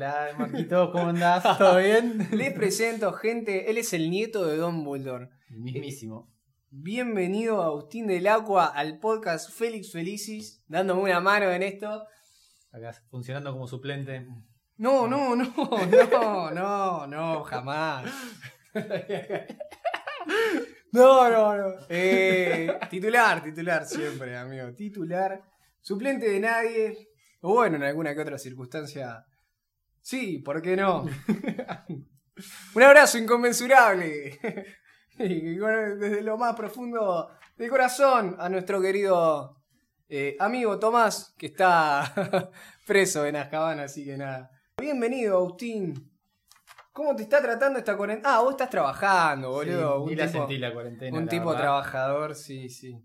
Hola, Marquito, ¿cómo andás? ¿Todo bien? Les presento, gente, él es el nieto de Don Dumbledore. El mismísimo. Bienvenido Agustín del Agua al podcast Félix Felicis, dándome una mano en esto. Acá funcionando como suplente. No, no, no, no, no, no, jamás. No, no, no. Eh, titular, titular siempre, amigo. Titular. Suplente de nadie. O bueno, en alguna que otra circunstancia. Sí, ¿por qué no? Un abrazo inconmensurable. Y bueno, desde lo más profundo del corazón a nuestro querido eh, amigo Tomás, que está preso en Azkaban, así que nada. Bienvenido, Agustín. ¿Cómo te está tratando esta cuarentena? Ah, vos estás trabajando, boludo. Sí, un ni la tipo, sentí la cuarentena. un la tipo verdad. trabajador, sí, sí.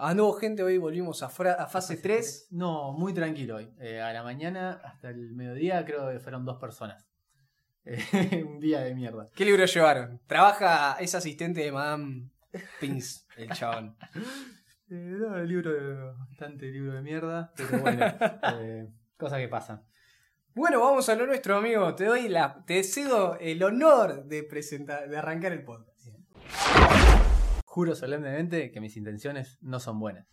Ah, no, gente, hoy volvimos a, a fase 3. No, muy tranquilo hoy. Eh, a la mañana hasta el mediodía creo que fueron dos personas. Eh, un día de mierda. ¿Qué libro llevaron? Trabaja, es asistente de Madame Pins, el chabón. Eh, no, el libro, bastante libro de mierda, pero bueno, cosas que pasan. Bueno, vamos a lo nuestro, amigo. Te doy la, te cedo el honor de presentar, de arrancar el podcast. Juro solemnemente que mis intenciones no son buenas.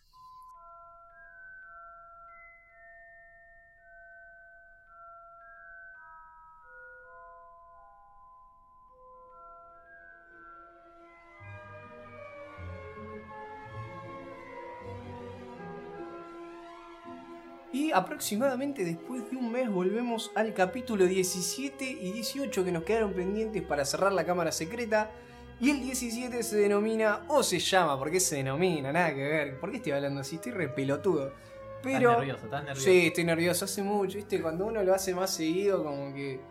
Y aproximadamente después de un mes volvemos al capítulo 17 y 18 que nos quedaron pendientes para cerrar la cámara secreta. Y el 17 se denomina, o se llama, porque se denomina, nada que ver. ¿Por qué estoy hablando así? Estoy re pelotudo. Pero. Estás nervioso, estás nervioso. Sí, estoy nervioso, hace mucho, ¿viste? Cuando uno lo hace más seguido, como que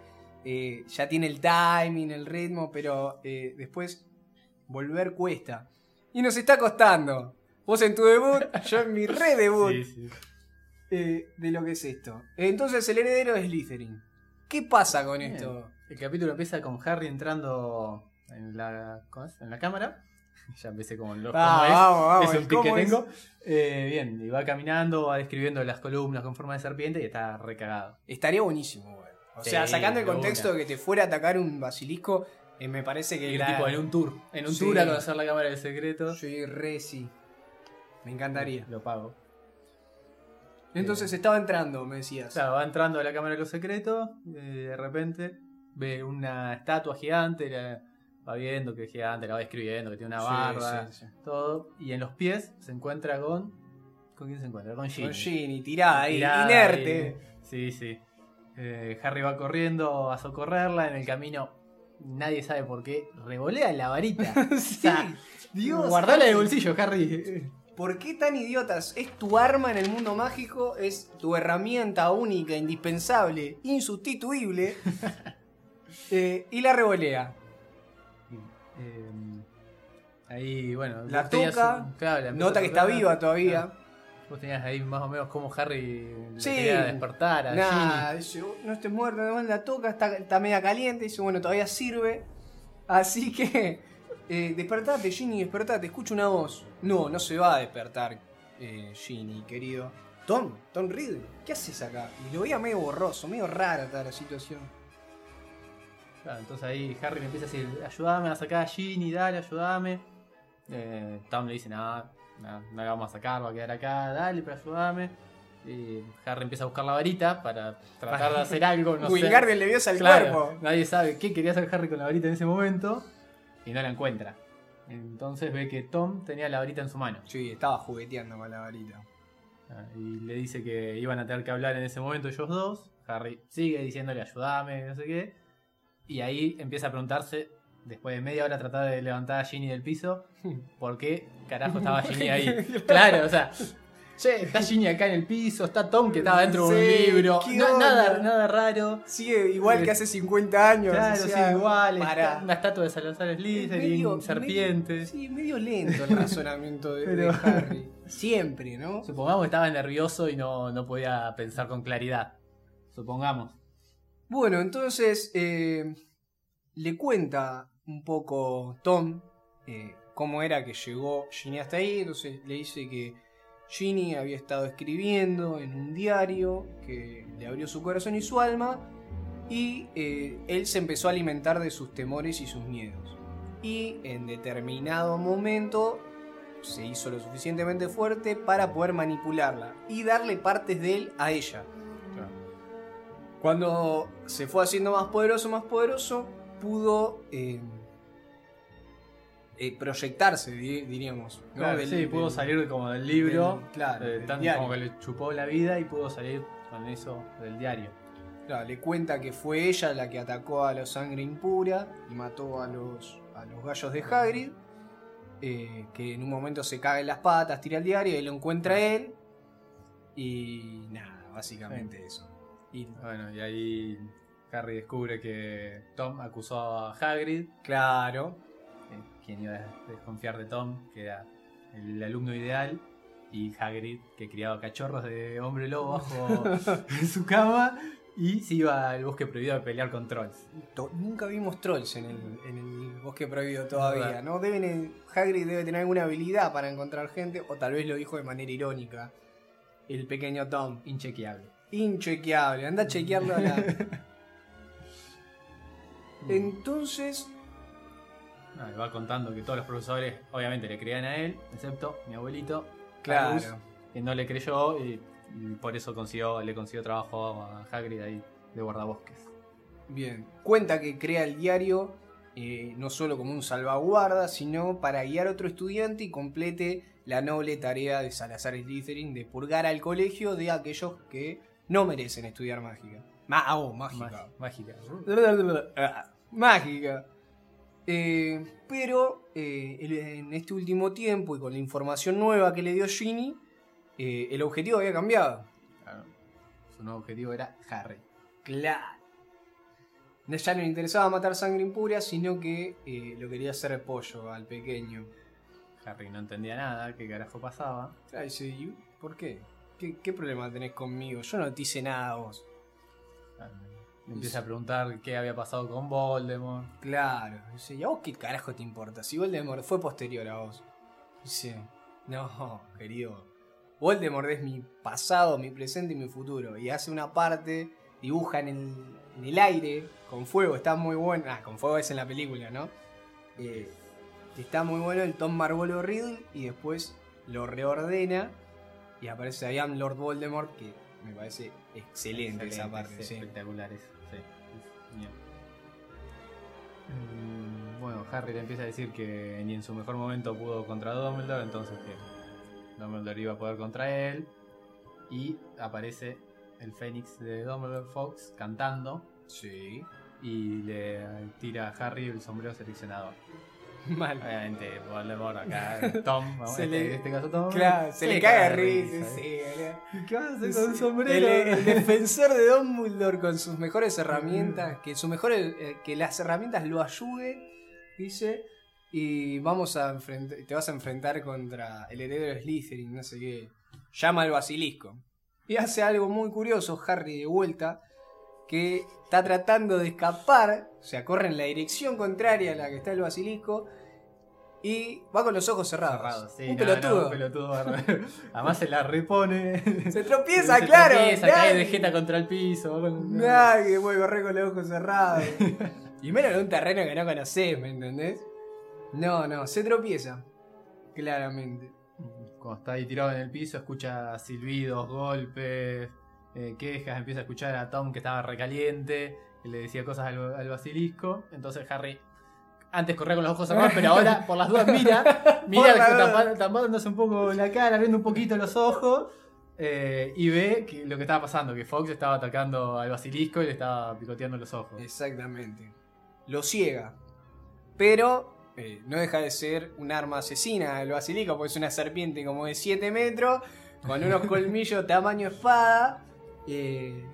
eh, ya tiene el timing, el ritmo, pero eh, después volver cuesta. Y nos está costando. Vos en tu debut, yo en mi re-debut Sí, sí. eh, de lo que es esto. Entonces el heredero es Slytherin. ¿Qué pasa con Bien. esto? El capítulo empieza con Harry entrando en la, ¿cómo es? En la cámara. Ya empecé como los Ah, vamos, vamos, es un tic que ¿cómo es? tengo. Eh, bien, y va caminando, va describiendo las columnas con forma de serpiente y está recagado. Estaría buenísimo, güey. O Sí, sea, sacando el contexto de que te fuera a atacar un basilisco, eh, me parece que Ir la- tipo en un tour. En un Sí. tour a conocer la cámara del secreto. Soy re sí. Me encantaría. Lo pago. Entonces estaba entrando, me decías. Claro, va entrando a la cámara de los secretos. eh, de repente ve una estatua gigante. la- va viendo que es gigante, la va describiendo, que tiene una barba. sí, sí. Todo. Y en los pies se encuentra con. ¿Con quién se encuentra? Con Ginny. Con Ginny, tirada ahí, Tirada inerte. ahí. Sí, sí. Eh, Harry va corriendo a socorrerla. En el camino, nadie sabe por qué, revolea la varita. sí, sea, Dios. Guardala en el Harry. bolsillo, Harry. ¿Por qué tan idiotas? Es tu arma en el mundo mágico, es tu herramienta única, indispensable, insustituible. Eh, y la revolea. Eh, ahí, bueno. La claro, empieza Nota que está viva todavía. Claro. Vos tenías ahí más o menos como Harry le Sí. quería despertar a Ginny. dice, "Oh, no estés muerto, además la toca, está, está media caliente, dice, bueno, todavía sirve. Así que, eh, despertate, Ginny, despertate, escucho una voz. No, no se va a despertar, eh, Ginny, querido. Tom, Tom Riddle, ¿qué haces acá? Y lo veía medio borroso, medio rara toda la situación. Claro, entonces ahí Harry le empieza a decir, ayúdame a sacar a Ginny, dale, ayúdame. Eh, Tom le dice, nada, no, no la vamos a sacar, va a quedar acá, dale, pero ayúdame. Y Harry empieza a buscar la varita para tratar de hacer algo, no sé. Wingardium le dio al Claro, cuerpo. Nadie sabe qué quería hacer Harry con la varita en ese momento y no la encuentra. Entonces ve que Tom tenía la varita en su mano. Sí, estaba jugueteando con la varita. Ah, Y le dice que iban a tener que hablar en ese momento ellos dos. Harry sigue diciéndole ayúdame, no sé qué. Y ahí empieza a preguntarse, después de media hora tratar de levantar a Ginny del piso, ¿por qué carajo estaba Ginny ahí? claro, o sea, che, está Ginny acá en el piso, está Tom que estaba dentro de un libro. nada, nada raro. Sigue igual que hace 50 años. Claro, o sí, sea, igual. para. está Una estatua de Salazar Slytherin, Medio- serpiente. medio- sí, medio lento el razonamiento de, Pero- de Harry. Siempre, ¿no? Supongamos que estaba nervioso y no, no podía pensar con claridad. Supongamos. Bueno, entonces eh, le cuenta un poco Tom eh, cómo era que llegó Ginny hasta ahí. Entonces le dice que Ginny había estado escribiendo en un diario que le abrió su corazón y su alma y eh, él se empezó a alimentar de sus temores y sus miedos. Y en determinado momento se hizo lo suficientemente fuerte para poder manipularla y darle partes de él a ella. Cuando se fue haciendo más poderoso, más poderoso, pudo eh, eh, proyectarse, di- diríamos. ¿no? Claro, Del- sí, pudo salir como del libro, del- claro, eh, tanto como que le chupó la vida y pudo salir con eso del diario. Claro, le cuenta que fue ella la que atacó a los sangre impura y mató a los, a los gallos de Hagrid. eh, que en un momento se caga en las patas, tira el diario y lo encuentra él. Y nada, básicamente eso. Y Bueno, y ahí Harry descubre que Tom acusó a Hagrid, claro, eh, quien iba a desconfiar de Tom, que era el alumno ideal, y Hagrid, que criaba cachorros de hombre lobo bajo en su cama, y se iba al bosque prohibido a pelear con trolls. nunca vimos trolls en el, en el bosque prohibido todavía. ¿no? Deben, Hagrid debe tener alguna habilidad para encontrar gente, o tal vez lo dijo de manera irónica. El pequeño Tom. Inchequeable. Inchequeable, anda a chequearlo a la. Entonces, Ah, va contando que todos los profesores obviamente le creían a él, excepto mi abuelito, claro. Que no le creyó y, y por eso consiguió, le consiguió trabajo a Hagrid ahí de guardabosques. Bien. Cuenta que crea el diario eh, no solo como un salvaguarda, sino para guiar a otro estudiante y complete la noble tarea de Salazar Slytherin de purgar al colegio de aquellos que no merecen estudiar mágica. Ma oh, mágica. Mágica. Ah, mágica. Eh, pero eh, en este último tiempo y con la información nueva que le dio Ginny, eh, el objetivo había cambiado. Claro. Su nuevo objetivo era Harry. Claro. Ya no le interesaba matar sangre impura, sino que lo quería hacer pollo al pequeño. Harry no entendía nada, qué carajo pasaba. Claro, dice, "¿Y ¿por qué? Qué? qué problema tenés conmigo? Yo no te hice nada a vos. Ah, Le empieza a preguntar qué había pasado con Voldemort. Claro. Dice, ¿y a vos qué carajo te importa? Si Voldemort fue posterior a vos. Dice, no, querido. Voldemort es mi pasado, mi presente y mi futuro. Y hace una parte, dibuja en el, en el aire, con fuego, está muy bueno. Ah, con fuego es en la película, ¿no? Eh, está muy bueno el Tom Marvolo Riddle y después lo reordena y aparece ahí Lord Voldemort que me parece excelente, esa parte. sí. Espectacular eso, sí. es. Mm, Bueno, Harry le empieza a decir que ni en su mejor momento pudo contra Dumbledore, entonces que Dumbledore iba a poder contra él. Y aparece el Fénix de Dumbledore Fox cantando Sí. y le tira a Harry el sombrero seleccionador. Mal. Obviamente, Voldemort acá, Tom, vamos, Se en le- este caso Tom. Claro, se le de risa, sí, ¿eh? ¿Qué vas a hacer con un el, sombrero? el defensor de Dumbledore con sus mejores herramientas, que sus mejores, eh, que las herramientas lo ayuden, dice, y vamos a enfrentar, te vas a enfrentar contra el heredero de Slytherin, no sé qué, llama al basilisco. Y hace algo muy curioso, Harry de vuelta, que está tratando de escapar, o sea, corre en la dirección contraria a la que está el basilisco, y va con los ojos cerrados. Sí, un no, no, pelotudo. un pelotudo. Además se la repone. Se tropieza, Se claro. tropieza, cae de jeta contra el piso. Nadie puede correr con los ojos cerrados. y menos en un terreno que no conoces, ¿me entendés? No, no, se tropieza. Claramente. Cuando está ahí tirado en el piso, escucha silbidos, golpes, eh, quejas. Empieza a escuchar a Tom que estaba recaliente. Que le decía cosas al, al basilisco. Entonces Harry. Antes corría con los ojos cerrados, pero ahora por las dudas mira, mira tapándose un poco la cara, viendo un poquito los ojos, eh, y ve que lo que estaba pasando, que Fox estaba atacando al basilisco y le estaba picoteando los ojos. Exactamente. Lo ciega. Pero eh, no deja de ser un arma asesina el basilisco, porque es una serpiente como de 7 metros, con unos colmillos tamaño espada, eh,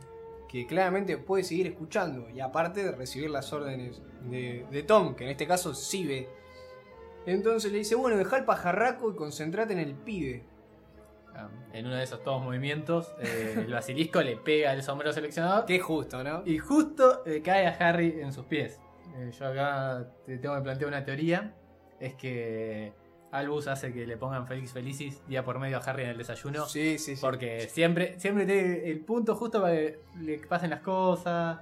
que claramente puede seguir escuchando. Y aparte de recibir las órdenes de, de Tom, que en este caso sí ve. Entonces le dice, bueno, deja el pajarraco y concentrate en el pibe. Ah, En uno de esos todos movimientos, eh, el basilisco le pega el sombrero seleccionador Qué justo, ¿no? y justo eh, cae a Harry en sus pies. Eh, yo acá te tengo que plantear una teoría: es que Albus hace que le pongan Félix Felicis día por medio a Harry en el desayuno. Sí, sí, sí. Porque siempre, siempre tiene el punto justo para que le pasen las cosas.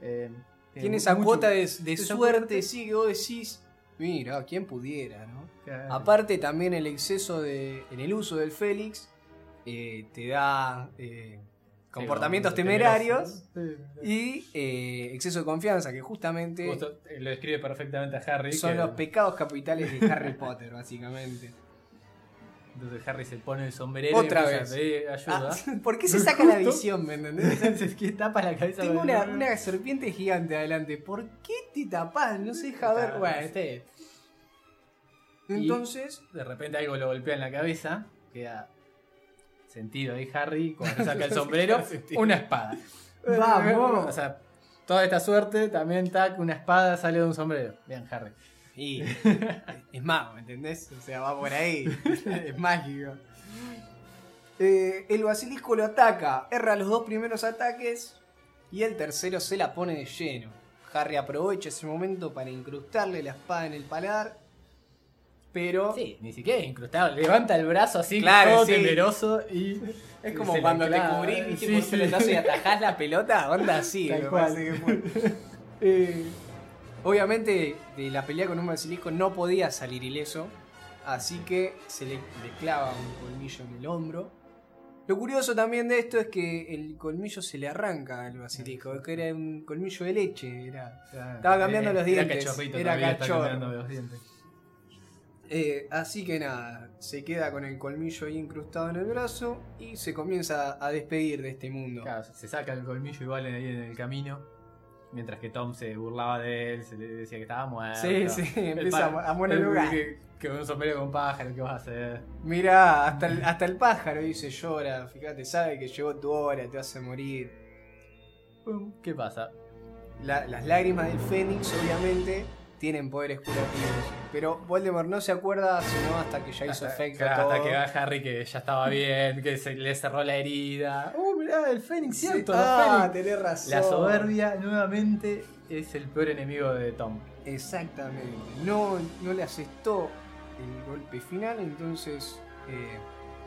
Eh, Tiene esa mucho- cuota de, de suerte, sí, que vos decís, mira, quién pudiera, ¿no? Claro. Aparte también el exceso de, en el uso del Félix eh, te da eh, comportamientos temerarios y eh, exceso de confianza, que justamente Justo, eh, lo describe perfectamente a Harry. son que- los pecados capitales de Harry Potter, básicamente. Entonces Harry se pone el sombrero Otra y vez. pedir ayuda. Ah, ¿Por qué se saca la visión, me entendés? Entonces, ¿qué tapa la cabeza? Tengo una, una serpiente gigante adelante. ¿Por qué te tapás? No se deja ver. Bueno, este. Y- Entonces, De repente algo lo golpea en la cabeza. Queda sentido ahí Harry. Cuando saca el sombrero, una espada. Vamos. O sea, toda esta suerte, también tac, una espada sale de un sombrero. Bien, Harry. y, es mago, ¿me entendés? O sea, va por ahí. es mágico. Eh, el basilisco lo ataca, erra los dos primeros ataques y el tercero se la pone de lleno. Harry aprovecha ese momento para incrustarle la espada en el paladar, pero Sí, ni siquiera incrustado. Levanta el brazo así, Claro, todo sí. temeroso y. Es como cuando te cubrís, viste, Sí, por sí. pelotazo y atajás la pelota, onda así, Tal cual. que fue. Eh, obviamente, de la pelea con un basilisco no podía salir ileso, así que se le, le clava un colmillo en el hombro. Lo curioso también de esto es que el colmillo se le arranca al basilisco, es que era un colmillo de leche, era. Estaba cambiando los dientes, Era cachorrito, era cachorro. cambiando los dientes. Eh, así que nada, se queda con el colmillo ahí incrustado en el brazo y se comienza a despedir de este mundo. Claro, se saca el colmillo igual ahí en el camino. Mientras que Tom se burlaba de él, se le decía que estaba muerto. Sí, sí, El empieza a monologar. Que, que con un sombrero con pájaro, ¿qué vas a hacer? Mirá, hasta el, hasta el pájaro dice llora, fíjate, sabe que llegó tu hora, te vas a morir. ¿Qué pasa? La- las lágrimas del Fénix, obviamente, tienen poderes curativos. Pero Voldemort no se acuerda sino hasta que ya hizo Hasta- efecto claro, todo. hasta que va Harry que ya estaba bien, que se le cerró la herida. ¡Uh, mirá, el Fénix, Sí, cierto! ah, Fénix! tenés razón. La soberbia nuevamente es el peor enemigo de Tom. Exactamente. No, no le asestó el golpe final, entonces. eh,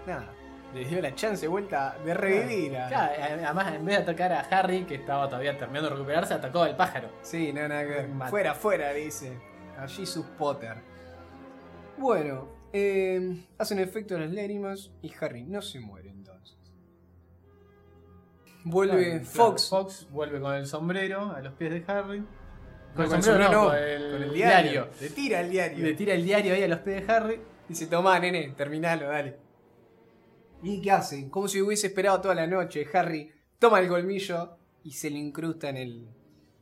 nada. Le dio la chance de vuelta de revivir. a- Claro, además en vez de atacar a Harry, que estaba todavía terminando de recuperarse, atacó al pájaro. Sí, no, nada que. Fuera, fuera, dice. Allí sus Potter. Bueno, eh, hacen efecto las lágrimas y Harry no se muere entonces. Vuelve Claro, Fox. Fox vuelve con el sombrero a los pies de Harry. Con Con el sombrero, sombrero no, no, con el, con el diario. diario. Le tira el diario. Le tira el diario ahí a los pies de Harry. Dice, tomá, nene, terminalo, dale. ¿Y qué hacen? Como si hubiese esperado toda la noche. Harry toma el colmillo y se le incrusta en el,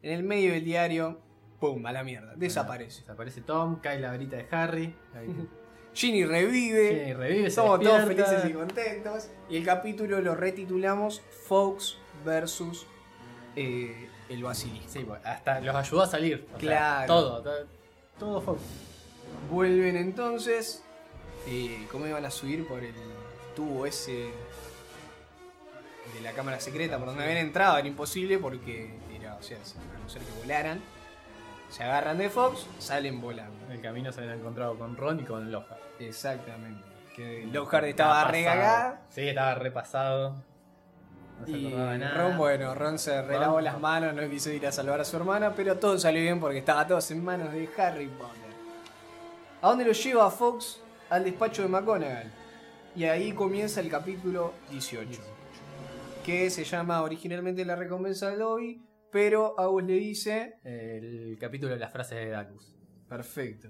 en el medio del diario. ¡Pum! A la mierda. Desaparece. Desaparece Tom, cae la varita de Harry. Ginny revive. Sí, revive, Somos todos felices y contentos. Y el capítulo lo retitulamos Fox versus eh, el basilisco. Sí, pues, hasta los ayudó a salir. o sea, Claro. todo, todo, todo Fox. Vuelven entonces. Eh, ¿Cómo iban a subir por el tubo ese de la cámara secreta por donde habían entrado? Era imposible porque era, o sea, a no ser que volaran. Se agarran de Fox, salen volando. En el camino se habían encontrado con Ron y con Lockhart. Exactamente. Que Lockhart estaba regagado. Sí, estaba repasado. No se Y acordaba de nada. Ron, bueno, Ron se relavó Ron, las no. manos, no quiso ir a salvar a su hermana, pero todo salió bien porque estaba todos en manos de Harry Potter. ¿A dónde lo lleva Fox? Al despacho de McGonagall. Y ahí comienza el capítulo 18. Que se llama originalmente La recompensa de Dobby, pero Agus le dice El capítulo de las frases de Dacus. Perfecto.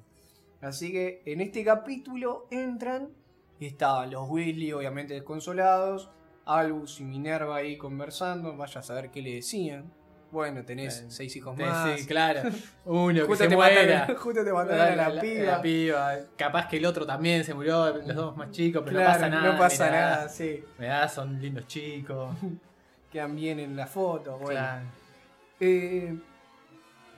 Así que en este capítulo entran y estaban los Weasley obviamente desconsolados, Albus y Minerva ahí conversando, vaya a saber qué le decían. Bueno, tenés Eh, seis hijos más. Sí, claro. Uno que se te, muera. mataron, justo te mataron a la, piba. piba. Capaz que el otro también se murió, los dos más chicos, pero Claro, no pasa nada. No pasa mirá. nada, sí. Mirá, son lindos chicos. Quedan bien en la foto. Bueno. Claro. Eh,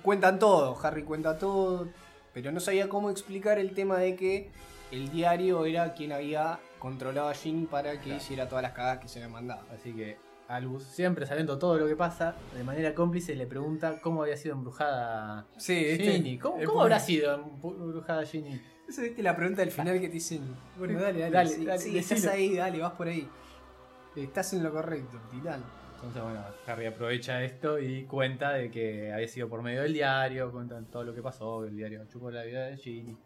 cuentan todo, Harry cuenta todo, pero no sabía cómo explicar el tema de que el diario era quien había controlado a Ginny para que Claro. hiciera todas las cagadas que se habían mandado. Así que Albus, siempre sabiendo todo lo que pasa, de manera cómplice le pregunta cómo había sido embrujada Sí, este- Ginny. ¿Cómo, habrá sido embrujada Ginny? Eso viste la pregunta del final que te dicen, bueno, dale, dale, Dale, sí, dale, sí, decilo. estás ahí, dale, vas por ahí. Estás en lo correcto, titán. Entonces, bueno, Harry aprovecha esto y cuenta de que había sido por medio del diario, cuentan todo lo que pasó, el diario chupó la vida de Ginny.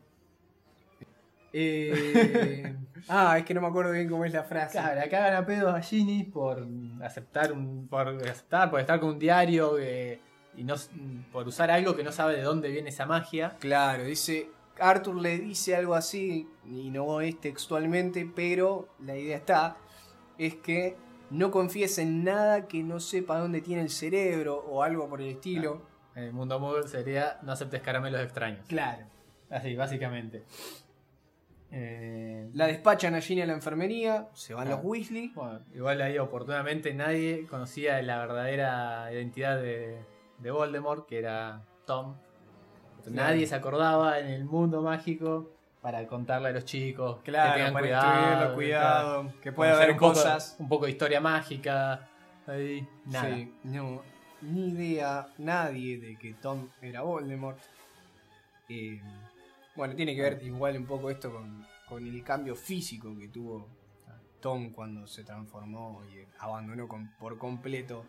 Eh, ah, es que no me acuerdo bien cómo es la frase. Claro, la cagan a pedos a Ginny por aceptar un, por aceptar, por estar con un diario que- y no por usar algo que no sabe de dónde viene esa magia. Claro, dice. Arthur le dice algo así, y no es textualmente, pero la idea está, es que no confíes en nada que no sepa dónde tiene el cerebro o algo por el estilo. En el mundo Muggle sería no aceptes caramelos extraños. Claro. Así, básicamente. Eh, La despachan a Ginny a la enfermería, se van Ah. los Weasley. Bueno, igual ahí oportunamente nadie conocía la verdadera identidad de, de Voldemort, que era Tom. Claro. Nadie se acordaba en el mundo mágico para contarle a los chicos Claro, que tengan para cuidado. que puede haber un poco- cosas. un poco de historia mágica. Ahí, nada. Sí, no, ni idea, nadie de que Tom era Voldemort. Eh, bueno, tiene que ver igual un poco esto con, con el cambio físico que tuvo Tom cuando se transformó y abandonó con- por completo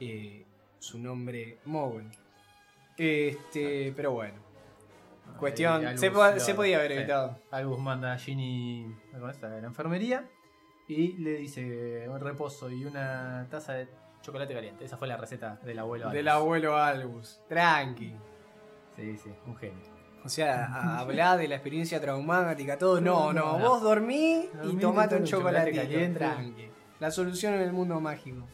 eh, su nombre Mogul. Este, pero bueno, Ahí cuestión, se, po- lo- se podía haber evitado. Albus manda a Ginny de la enfermería y le dice un reposo y una taza de chocolate caliente. Esa fue la receta del abuelo. Del Albus. abuelo Albus, tranqui. Sí, sí, un genio. O sea, a- hablar de la experiencia traumática, todo. No, no, vos dormí y tomate un chocolate caliente. La solución en el mundo mágico.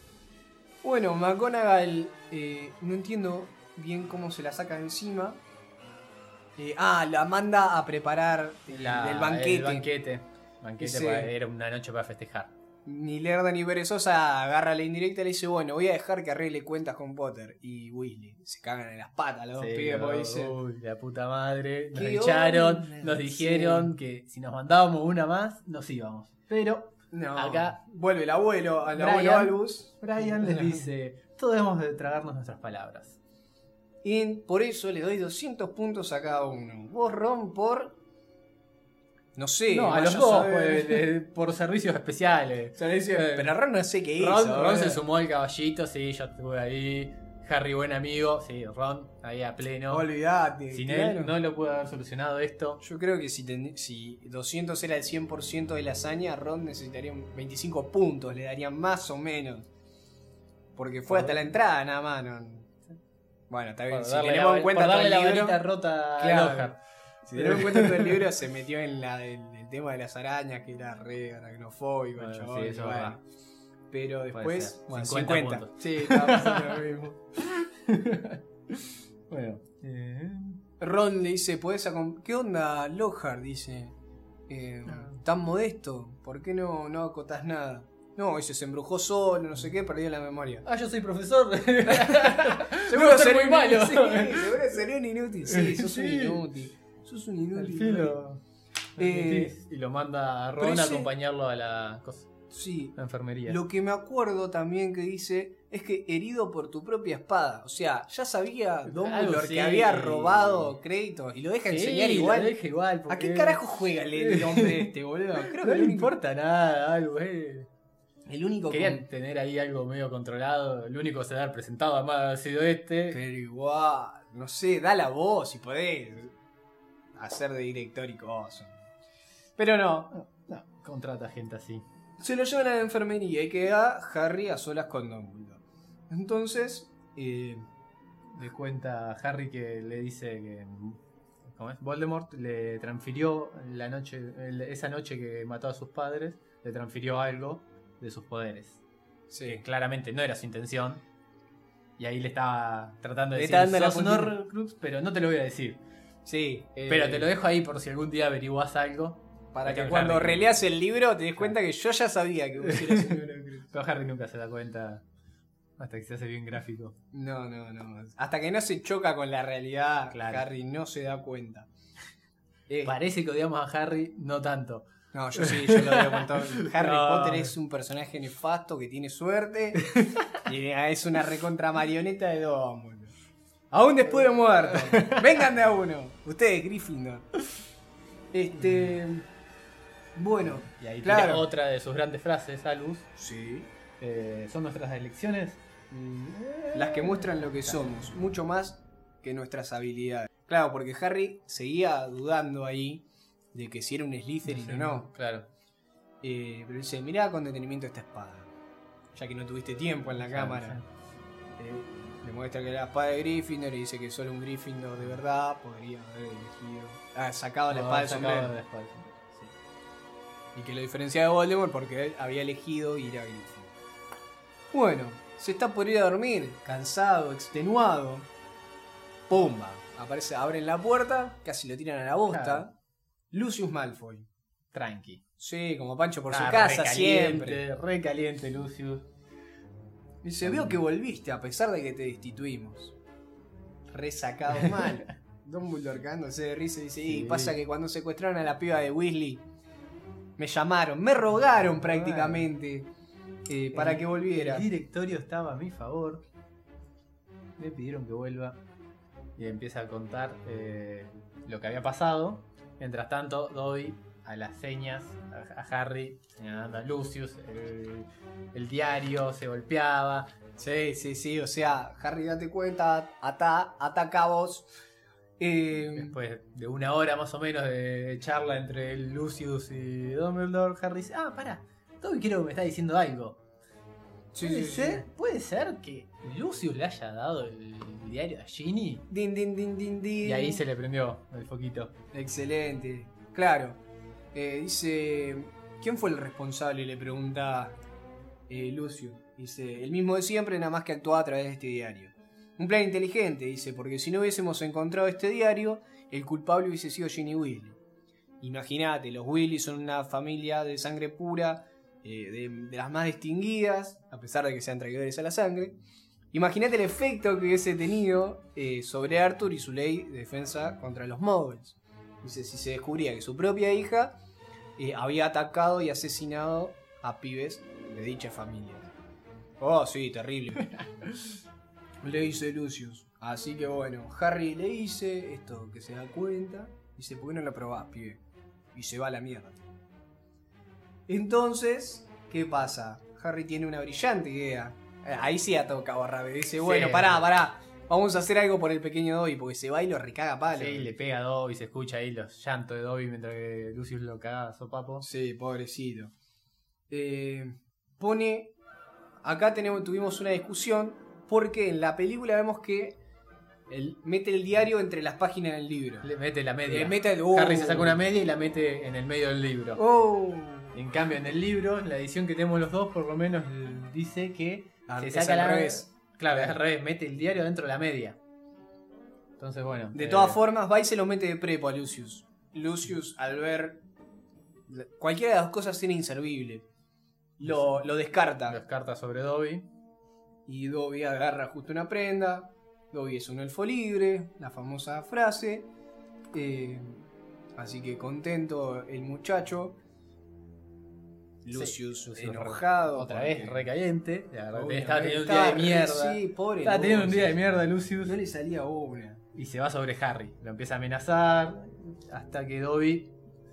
Bueno, McGonagall, eh, no entiendo bien cómo se la saca de encima. Eh, ah, la manda a preparar La- el banquete. El banquete. Banquete Ese- para- era una noche para festejar. Ni Lerda ni Perezosa agarra la indirecta y le dice, bueno, voy a dejar que arregle cuentas con Potter. Y Weasley. Se cagan en las patas los dos pibes porque dicen, uy, la puta madre. Nos ¿Qué echaron, onda? nos dijeron que si nos mandábamos una más, nos íbamos. Pero no, acá- vuelve el abuelo, al Brian- abuelo Albus. Brian les dice, todos debemos de tragarnos nuestras palabras. Y por eso le doy 200 puntos a cada uno. Vos, Ron, por... No sé. no, a los dos, pues, de- por servicios especiales. Eh, pero Ron no sé qué hizo. Ron, Ron se sumó al caballito, sí, yo estuve ahí. Harry, buen amigo, sí, Ron, ahí a pleno. Olvídate. Sin claro. él no lo pudo haber solucionado esto. Yo creo que si, ten- si 200 era el 100% de la hazaña, Ron necesitaría un 25 puntos, le darían más o menos. Porque fue hasta la entrada nada más. no- Bueno, está bien. Por Si darle tenemos la- en cuenta por todo darle el la libro, varita rota Claro. a Lockhart. Si tenemos en cuenta todo el libro, se metió en la del, el tema de las arañas, que era re aracnofóbico, Bueno, chabón, sí, eso bueno. verdad. Pero después, ser. bueno, 50 50. puntos. Sí, estaba pasando lo mismo. Bueno, eh, Ron le dice, ¿podés ¿Qué onda, Lockhart? Dice. eh, Ah. tan modesto, ¿por qué no, no acotás nada? No, ese se embrujó solo, no sé qué, perdió la memoria. Ah, yo soy profesor. Seguro ser sería muy malo. Sí, seguro sería un inútil. Sí, sos un Sí. inútil. Sos un inútil. filo. Eh, y lo manda a Ron a ese- acompañarlo a la, cosa- Sí. la enfermería. Lo que me acuerdo también que dice es que herido por tu propia espada. O sea, ya sabía Dumbledore Algo que había robado créditos y lo deja enseñar igual. deja igual. ¿A porque- qué carajo juega el- el hombre este, boludo? Creo No que le el único, importa nada, algo, eh. el único Querían con- tener ahí algo medio controlado. El único que se haber presentado además ha sido este. Pero igual, no sé, da la voz y podés hacer de director y cosas. Pero no, No, contrata gente así. se lo llevan a la enfermería y queda Harry a solas con Dumbledore. Entonces, eh, Le cuenta a Harry que le dice que ¿cómo es? Voldemort le transfirió la noche, esa noche que mató a sus padres, le transfirió algo de sus poderes. Que claramente no era su intención. Y ahí le estaba tratando de Le decir, "Sos un puntita". Horcrux, pero no te lo voy a decir. Sí. eh, Pero te lo dejo ahí por si algún día averiguás algo. Para que Harry. cuando releas el libro te des cuenta que yo ya sabía que vos eras un Horcrux. Pero Harry nunca se da cuenta hasta que se hace bien gráfico. No, no, no. Hasta que no se choca con la realidad, Claro. Harry no se da cuenta. Eh, Parece que odiamos a Harry, no tanto. No, yo sí, yo lo veo un montón. Harry No. Potter es un personaje nefasto que tiene suerte y es una recontra marioneta de Dumbledore. Aún después de muerto. Vengan de a uno. Ustedes, Gryffindor. Este. Bueno, Y ahí Claro. tira otra de sus grandes frases, Albus. sí. Eh, ¿Son nuestras elecciones? Las que muestran lo que somos, mucho más que nuestras habilidades. Claro, porque Harry seguía dudando ahí de que si era un Slytherin o no. Claro. Eh, pero dice, mirá con detenimiento esta espada. Ya que no tuviste tiempo en la Claro, cámara. sí. Eh, le muestra que era la espada de Gryffindor y dice que solo un Gryffindor de verdad podría haber elegido. Ah, sacado la No, espada del sombrero. la espada Y que lo diferenciaba de Voldemort porque él había elegido ir a Gryffindor. Bueno, se está por ir a dormir, cansado, extenuado. ¡Pumba! Aparece, abren la puerta, casi lo tiran a la bosta. Claro. Lucius Malfoy. Tranqui. Sí, como Pancho por su Ah, casa recaliente, siempre. Re caliente, Lucius. Dice, veo que volviste a pesar de que te destituimos. Resacado mal. Dumbledore cagándose de risa y dice, y Sí. pasa que cuando secuestraron a la piba de Weasley, me llamaron, me rogaron prácticamente eh, para El- que volviera. El directorio estaba a mi favor. Me pidieron que vuelva. Y empieza a contar eh, lo que había pasado. Mientras tanto, doy a las señas a, a Harry, señalando a Lucius. El, el diario se golpeaba. Sí, sí, sí, o sea, Harry, date cuenta, ata, ata cabos. Eh, Después de una hora más o menos de charla entre Lucius y Dumbledore, Harry dice: Ah, pará, Dobby creo que me está diciendo algo. sí, ¿Puede, sí, sí. ser, ¿Puede ser que Lucius le haya dado el diario a Ginny? Din, din, din, din, din. Y ahí se le prendió el foquito. Excelente. Claro. Eh, dice, ¿quién fue el responsable? Le pregunta eh, Lucio. Dice, el mismo de siempre, nada más que actuaba a través de este diario. Un plan inteligente, dice, porque si no hubiésemos encontrado este diario, el culpable hubiese sido Ginny Weasley. Imagínate, los Weasley son una familia de sangre pura, eh, de, las más distinguidas, a pesar de que sean traidores a la sangre. Imagínate el efecto que hubiese tenido sobre Arthur y su ley de defensa contra los muggles. Dice, si se descubría que su propia hija eh, había atacado y asesinado a pibes de dicha familia. Oh, sí, terrible. le dice Lucius. Así que bueno, Harry le dice esto que se da cuenta. Dice, ¿por qué no lo probás, pibe? Y se va a la mierda. Entonces, ¿qué pasa? Harry tiene una brillante idea. Eh, Ahí sí a todo cabo Rabe. Dice, bueno, Sí. pará, pará. Vamos a hacer algo por el pequeño Dobby, porque se va y lo recaga palo. Sí, le pega a Dobby, se escucha ahí los llantos de Dobby mientras que Lucius lo caga a sopapo. Sí, pobrecito. Eh, pone. Acá tenemos, tuvimos una discusión. Porque en la película vemos que él mete el diario entre las páginas del libro. Le mete la media. Le mete el- oh. Harry se saca una media y la mete en el medio del libro. Oh. En cambio, en el libro, en la edición que tenemos los dos, por lo menos dice que Ah, se saca al la revés. Claro, es al revés, mete el diario dentro de la media. Entonces, bueno. De eh, todas formas, va y se lo mete de prepo a Lucius. Lucius, al ver cualquiera de las dos cosas era inservible, lo, lo descarta. Las cartas sobre Dobby. Y Dobby agarra justo una prenda. Dobby es un elfo libre, la famosa frase. Eh, así que contento el muchacho. Lucius, Lucius enojado. Otra vez recaliente. Estaba teniendo un día de mierda. Sí, pobre. Estaba teniendo un día de mierda Lucius. No le salía una. Y se va sobre Harry. Lo empieza a amenazar. Hasta que Dobby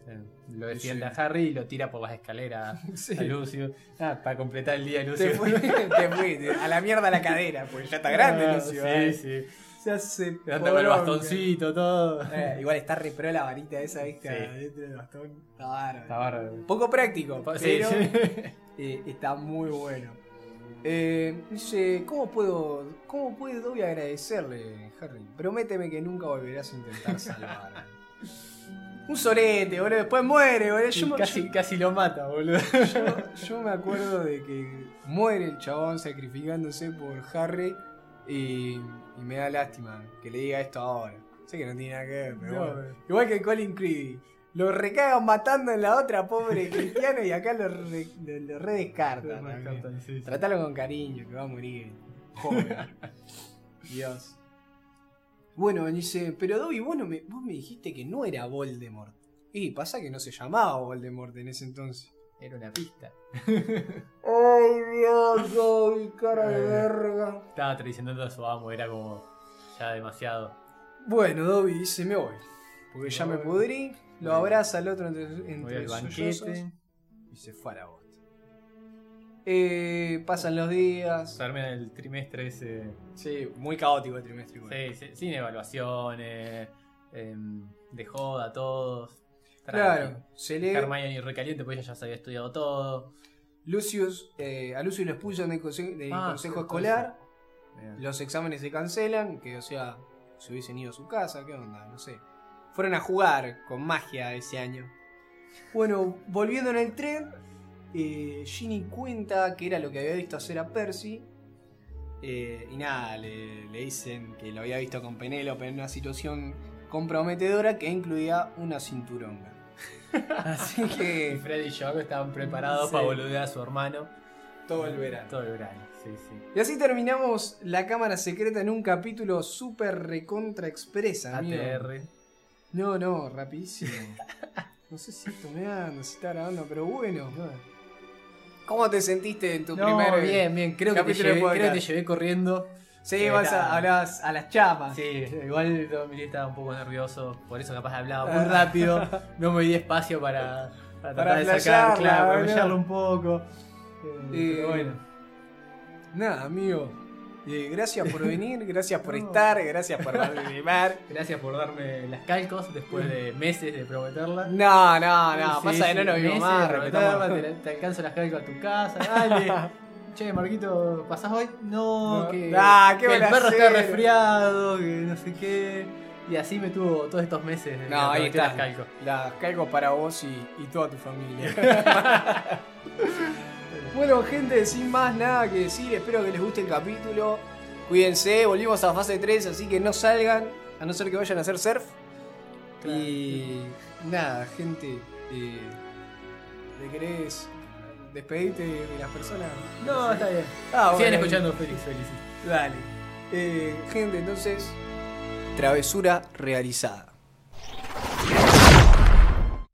eh, lo defiende Sí. a Harry y lo tira por las escaleras Sí. a Lucius. Ah, para completar el día de Te te fue, a la mierda la cadera, pues ya está grande Ah, Lucio. Sí, eh. sí. Se hace anda con el bastoncito, todo. Eh, igual está re pro la varita esa, ¿viste? Sí. Dentro del bastón. Está bárbaro. Está bárbaro. Poco práctico, Sí, pero eh, está muy bueno. Eh, dice, ¿cómo puedo, cómo puede Dobby agradecerle, Harry? Prométeme que nunca volverás a intentar salvarme. Un sorete, boludo. Después muere, boludo. Yo, Y me- casi, casi lo mata, boludo. yo- yo me acuerdo de que muere el chabón sacrificándose por Harry y, y me da lástima que le diga esto ahora. Sé que no tiene nada que ver, pero No, bueno. Igual que Colin Creevy. Lo recagan matando en la otra pobre cristiano y acá lo, re, lo, lo redescartan. Sí, sí. Tratalo con cariño, que va a morir. Joven. Dios. Bueno, dice, pero Dobby, vos, no me, vos me dijiste que no era Voldemort. Y pasa que no se llamaba Voldemort en ese entonces. Era una pista. Ay, Dios, Dobby, cara de Eh. verga. Estaba traicionando a su amo, era como ya demasiado. Bueno, Dobby dice, me voy. Porque ya me Voy. pudrí. Lo Voy. abraza al otro entre, Voy entre al sollozos banquete. y se fue a la bosta. Eh, pasan los días. Termina el trimestre ese. Sí, muy caótico el trimestre. igual. Sí, sí, sin evaluaciones. em, de joda, todos. Claro, se lee. Hermione recaliente porque ella ya se había estudiado todo. Lucius, eh, a Lucius lo expulsan del, conse- del Ah, consejo escolar. Los exámenes se cancelan, que o sea, se hubiesen ido a su casa, ¿qué onda? No sé. Fueron a jugar con magia ese año. Bueno, volviendo en el tren, eh, Ginny cuenta que era lo que había visto hacer a Percy. eh, y nada, le, le dicen que lo había visto con Penélope en una situación comprometedora que incluía una cinturonga. Así Y que Freddy y George estaban preparados Sí. para boludear a su hermano todo el verano. todo el verano. Sí, sí. Y así terminamos la cámara secreta en un capítulo súper recontra expresa, amigo. ATR. No, no, rapidísimo. No sé si esto me anda, si está grabando, pero bueno. ¿Cómo te sentiste en tu No, primer bien, bien. Creo que, te llevé, creo que te llevé corriendo. Sí, Eh, vas a, hablabas a las chapas. Sí, igual Dominique estaba un poco nervioso, por eso capaz hablaba muy rápido. No me di espacio para, para tratar de sacar, claro, para flashearlo un poco. Eh, Eh, pero bueno. Nada, amigo. Eh, gracias por venir, gracias por No. estar, gracias por animar. Gracias por darme las calcos después de meses de prometerla. No, no, no, Sí, pasa que sí, no nos vimos más. Te, te alcanzo las calcos a tu casa, dale. Che, Marquito, ¿pasás hoy? No, No. que, Ah, qué que el perro está resfriado, que no sé qué. Y así me tuvo todos estos meses. No, ahí aprovechar las está. calcos. Las calco para vos y, y toda tu familia. bueno, gente, sin más nada que decir, espero que les guste el capítulo. Cuídense, volvimos a fase 3, así que no salgan, a no ser que vayan a hacer surf. Claro. Y nada, gente, eh, ¿le querés despedirte de las personas? No, está bien. Ah, Sigan bueno, escuchando Félix, Félix. Dale. Eh, gente, entonces, travesura realizada.